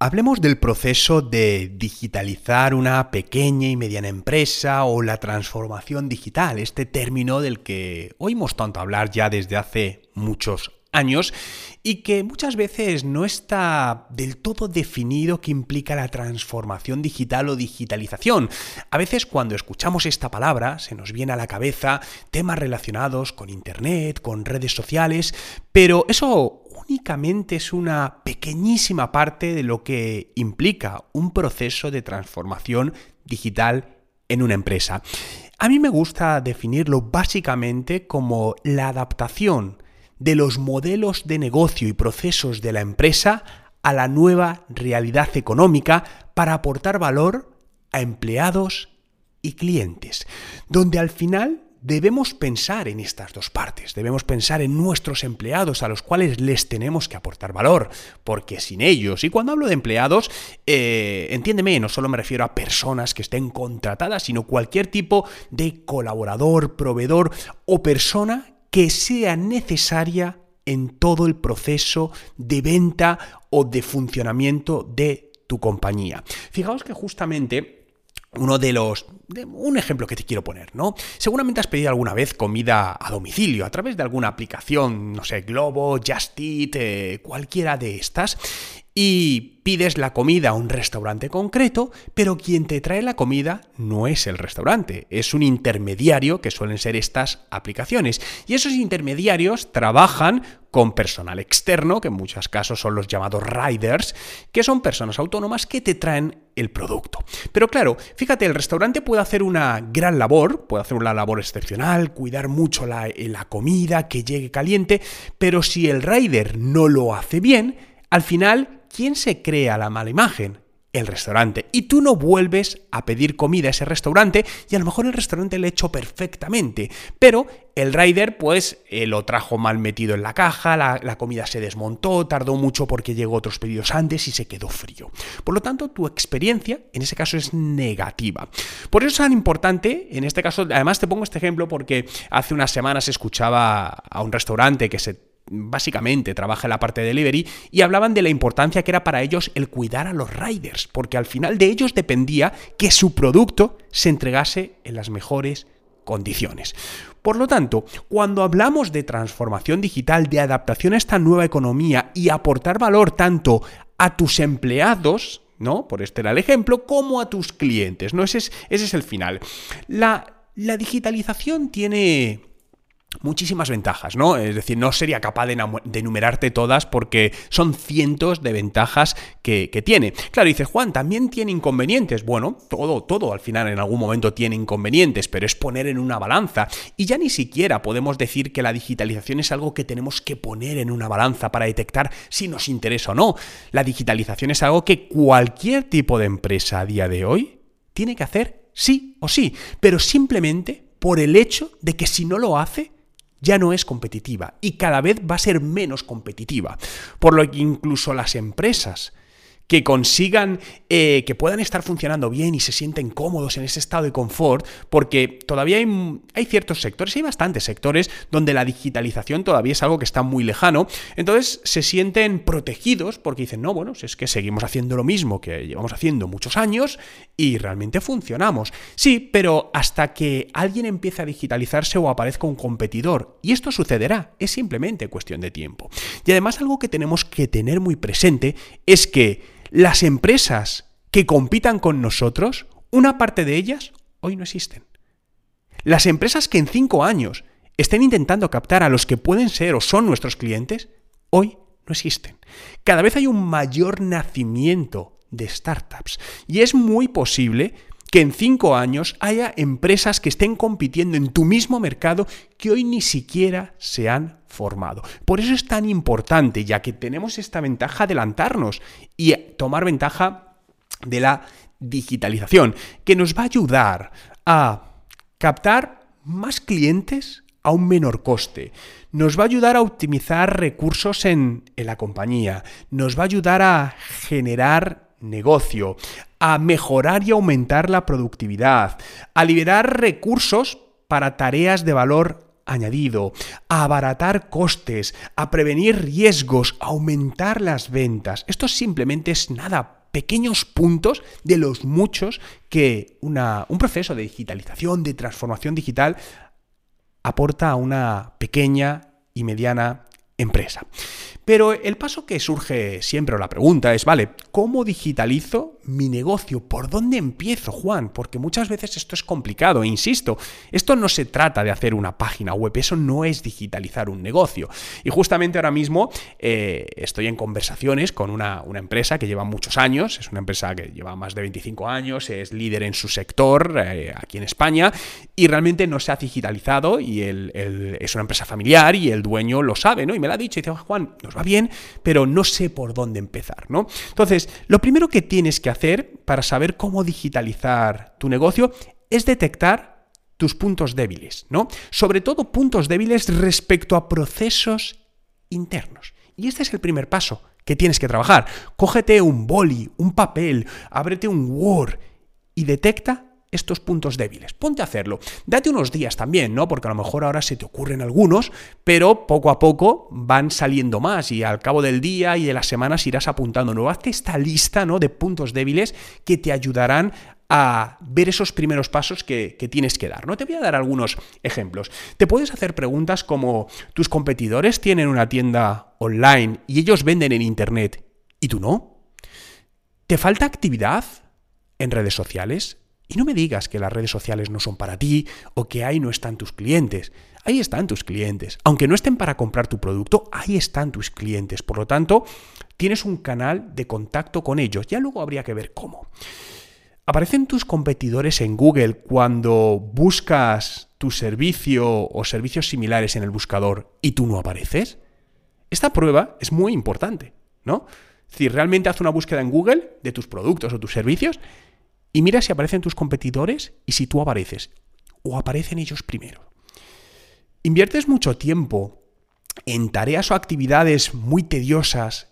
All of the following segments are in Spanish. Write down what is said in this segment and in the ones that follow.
Hablemos del proceso de digitalizar una pequeña y mediana empresa o la transformación digital, este término del que oímos tanto hablar ya desde hace muchos años y que muchas veces no está del todo definido qué implica la transformación digital o digitalización. A veces cuando escuchamos esta palabra se nos viene a la cabeza temas relacionados con Internet, con redes sociales, pero eso únicamente es una pequeñísima parte de lo que implica un proceso de transformación digital en una empresa. A mí me gusta definirlo básicamente como la adaptación de los modelos de negocio y procesos de la empresa a la nueva realidad económica para aportar valor a empleados y clientes, donde al final debemos pensar en estas dos partes, debemos pensar en nuestros empleados a los cuales les tenemos que aportar valor, porque sin ellos, y cuando hablo de empleados, eh, entiéndeme, no solo me refiero a personas que estén contratadas, sino cualquier tipo de colaborador, proveedor o persona que sea necesaria en todo el proceso de venta o de funcionamiento de tu compañía. Fijaos que justamente uno de los... un ejemplo que te quiero poner, ¿no? Seguramente has pedido alguna vez comida a domicilio a través de alguna aplicación, no sé, Globo, Just Eat, eh, cualquiera de estas, y pides la comida a un restaurante concreto, pero quien te trae la comida no es el restaurante, es un intermediario que suelen ser estas aplicaciones. Y esos intermediarios trabajan con personal externo, que en muchos casos son los llamados riders, que son personas autónomas que te traen el producto. Pero claro, fíjate, el restaurante puede hacer una gran labor, puede hacer una labor excepcional, cuidar mucho la, la comida, que llegue caliente, pero si el rider no lo hace bien, al final ¿quién se crea la mala imagen? El restaurante. Y tú no vuelves a pedir comida a ese restaurante y a lo mejor el restaurante le ha hecho perfectamente. Pero el rider pues eh, lo trajo mal metido en la caja, la, la comida se desmontó, tardó mucho porque llegó otros pedidos antes y se quedó frío. Por lo tanto, tu experiencia en ese caso es negativa. Por eso es tan importante, en este caso, además te pongo este ejemplo porque hace unas semanas escuchaba a un restaurante que se básicamente trabaja en la parte de delivery, y hablaban de la importancia que era para ellos el cuidar a los riders, porque al final de ellos dependía que su producto se entregase en las mejores condiciones. Por lo tanto, cuando hablamos de transformación digital, de adaptación a esta nueva economía y aportar valor tanto a tus empleados, ¿no? Por este era el ejemplo, como a tus clientes, ¿no? Ese es, ese es el final. La, la digitalización tiene muchísimas ventajas, ¿no? Es decir, no sería capaz de, enumerarte todas porque son cientos de ventajas que, tiene. Claro, dices, Juan, también tiene inconvenientes. Bueno, todo, todo al final en algún momento tiene inconvenientes, pero es poner en una balanza. Y ya ni siquiera podemos decir que la digitalización es algo que tenemos que poner en una balanza para detectar si nos interesa o no. La digitalización es algo que cualquier tipo de empresa a día de hoy tiene que hacer sí o sí, pero simplemente por el hecho de que si no lo hace, ya no es competitiva y cada vez va a ser menos competitiva. Por lo que incluso las empresas que consigan eh, que puedan estar funcionando bien y se sienten cómodos en ese estado de confort, porque todavía hay, hay, ciertos sectores, hay bastantes sectores donde la digitalización todavía es algo que está muy lejano, entonces se sienten protegidos porque dicen, no, bueno, es que seguimos haciendo lo mismo que llevamos haciendo muchos años y realmente funcionamos. Sí, pero hasta que alguien empiece a digitalizarse o aparezca un competidor, y esto sucederá, es simplemente cuestión de tiempo. Y además algo que tenemos que tener muy presente es que las empresas que compitan con nosotros, una parte de ellas hoy no existen. Las empresas que en cinco años estén intentando captar a los que pueden ser o son nuestros clientes, hoy no existen. Cada vez hay un mayor nacimiento de startups y es muy posible que en cinco años haya empresas que estén compitiendo en tu mismo mercado que hoy ni siquiera se han formado. Por eso es tan importante, ya que tenemos esta ventaja, adelantarnos y tomar ventaja de la digitalización, que nos va a ayudar a captar más clientes a un menor coste. Nos va a ayudar a optimizar recursos en, en la compañía. Nos va a ayudar a generar negocio, a mejorar y aumentar la productividad, a liberar recursos para tareas de valor añadido, a abaratar costes, a prevenir riesgos, a aumentar las ventas. Esto simplemente es nada pequeños puntos de los muchos que un proceso de digitalización, de transformación digital, aporta a una pequeña y mediana empresa. Pero el paso que surge siempre o la pregunta es, vale, ¿cómo digitalizo mi negocio? ¿Por dónde empiezo, Juan? Porque muchas veces esto es complicado, e insisto, esto no se trata de hacer una página web, eso no es digitalizar un negocio. Y justamente ahora mismo eh, estoy en conversaciones con una, empresa que lleva muchos años, es una empresa que lleva más de 25 años, es líder en su sector eh, aquí en España y realmente no se ha digitalizado y es una empresa familiar y el dueño lo sabe, ¿no? Y me lo ha dicho y dice, Juan, nos bien, pero no sé por dónde empezar, ¿no? Entonces, lo primero que tienes que hacer para saber cómo digitalizar tu negocio es detectar tus puntos débiles, ¿no? Sobre todo puntos débiles respecto a procesos internos. Y este es el primer paso que tienes que trabajar. Cógete un boli, un papel, ábrete un Word y detecta estos puntos débiles. Ponte a hacerlo. Date unos días también, ¿no? Porque a lo mejor ahora se te ocurren algunos, pero poco a poco van saliendo más y al cabo del día y de las semanas irás apuntando. No, hazte esta lista, ¿no? De puntos débiles que te ayudarán a ver esos primeros pasos que, que, tienes que dar. ¿no? Te voy a dar algunos ejemplos. Te puedes hacer preguntas como, ¿tus competidores tienen una tienda online y ellos venden en Internet y tú no? ¿Te falta actividad en redes sociales? Y no me digas que las redes sociales no son para ti o que ahí no están tus clientes. Ahí están tus clientes. Aunque no estén para comprar tu producto, ahí están tus clientes. Por lo tanto, tienes un canal de contacto con ellos. Ya luego habría que ver cómo. ¿Aparecen tus competidores en Google cuando buscas tu servicio o servicios similares en el buscador y tú no apareces? Esta prueba es muy importante, ¿no? Si realmente haz una búsqueda en Google de tus productos o tus servicios y mira si aparecen tus competidores y si tú apareces. O aparecen ellos primero. ¿Inviertes mucho tiempo en tareas o actividades muy tediosas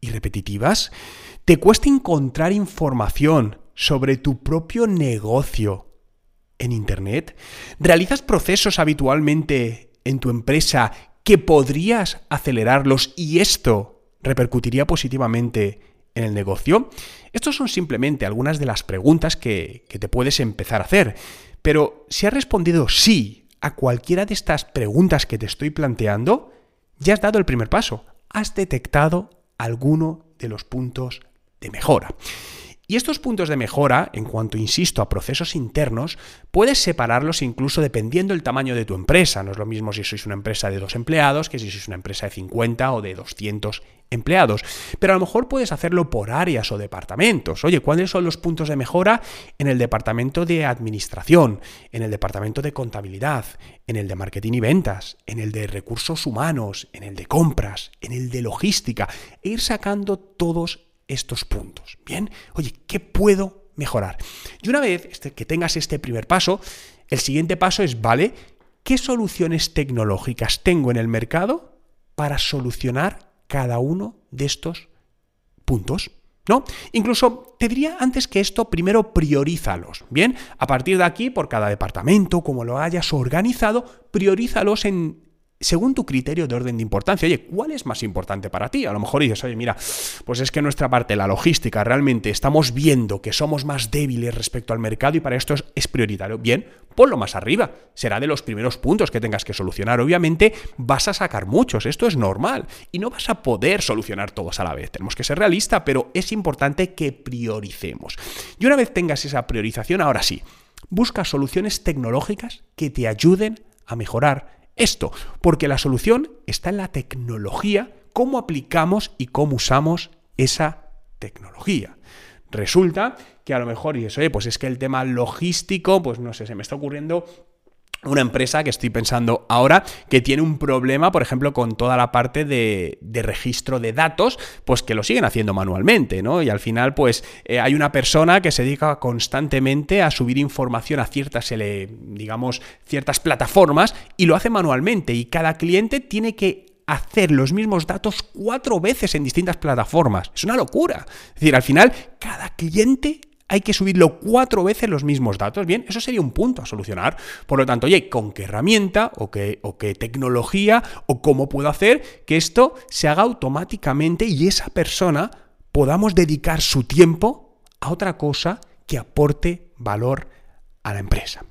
y repetitivas? ¿Te cuesta encontrar información sobre tu propio negocio en Internet? ¿Realizas procesos habitualmente en tu empresa que podrías acelerarlos y esto repercutiría positivamente en el negocio? Estos son simplemente algunas de las preguntas que, que te puedes empezar a hacer. Pero si has respondido sí a cualquiera de estas preguntas que te estoy planteando, ya has dado el primer paso. Has detectado alguno de los puntos de mejora. Y estos puntos de mejora, en cuanto, insisto, a procesos internos, puedes separarlos incluso dependiendo del tamaño de tu empresa. No es lo mismo si sois una empresa de dos empleados que si sois una empresa de 50 o de 200 empleados. Pero a lo mejor puedes hacerlo por áreas o departamentos. Oye, ¿cuáles son los puntos de mejora en el departamento de administración, en el departamento de contabilidad, en el de marketing y ventas, en el de recursos humanos, en el de compras, en el de logística? E ir sacando todos estos puntos. Bien, oye, ¿qué puedo mejorar? Y una vez este, que tengas este primer paso, el siguiente paso es, vale, ¿qué soluciones tecnológicas tengo en el mercado para solucionar cada uno de estos puntos? ¿No? Incluso te diría antes que esto, primero priorízalos. Bien, a partir de aquí, por cada departamento, como lo hayas organizado, priorízalos en según tu criterio de orden de importancia. Oye, ¿cuál es más importante para ti? A lo mejor dices, oye, mira, pues es que nuestra parte, la logística, realmente estamos viendo que somos más débiles respecto al mercado y para esto es, prioritario. Bien, ponlo más arriba. Será de los primeros puntos que tengas que solucionar. Obviamente vas a sacar muchos, esto es normal. Y no vas a poder solucionar todos a la vez. Tenemos que ser realistas, pero es importante que prioricemos. Y una vez tengas esa priorización, ahora sí, busca soluciones tecnológicas que te ayuden a mejorar esto, porque la solución está en la tecnología, cómo aplicamos y cómo usamos esa tecnología. Resulta que a lo mejor dices, oye, pues es que el tema logístico, pues no sé, se me está ocurriendo una empresa que estoy pensando ahora que tiene un problema, por ejemplo, con toda la parte de, registro de datos, pues que lo siguen haciendo manualmente, ¿no? Y al final, pues eh, hay una persona que se dedica constantemente a subir información a ciertas, digamos, ciertas plataformas y lo hace manualmente y cada cliente tiene que hacer los mismos datos cuatro veces en distintas plataformas. Es una locura. Es decir, al final, cada cliente hay que subirlo cuatro veces los mismos datos. Bien, eso sería un punto a solucionar. Por lo tanto, oye, ¿con qué herramienta o qué, o qué tecnología o cómo puedo hacer que esto se haga automáticamente y esa persona podamos dedicar su tiempo a otra cosa que aporte valor a la empresa?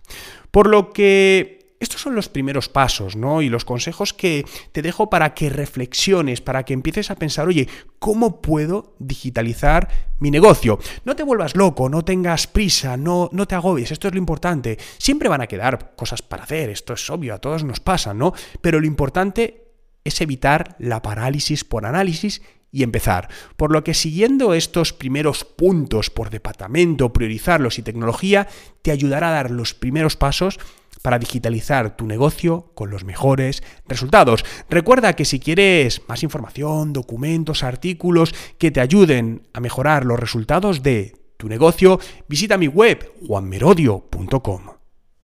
Por lo que estos son los primeros pasos, ¿no? Y los consejos que te dejo para que reflexiones, para que empieces a pensar, oye, ¿cómo puedo digitalizar mi negocio? No te vuelvas loco, no tengas prisa, no, no te agobies, esto es lo importante. Siempre van a quedar cosas para hacer, esto es obvio, a todos nos pasa, ¿no? Pero lo importante es evitar la parálisis por análisis y empezar. Por lo que siguiendo estos primeros puntos por departamento, priorizarlos y tecnología, te ayudará a dar los primeros pasos para digitalizar tu negocio con los mejores resultados. Recuerda que si quieres más información, documentos, artículos que te ayuden a mejorar los resultados de tu negocio, visita mi web juanmerodio.com.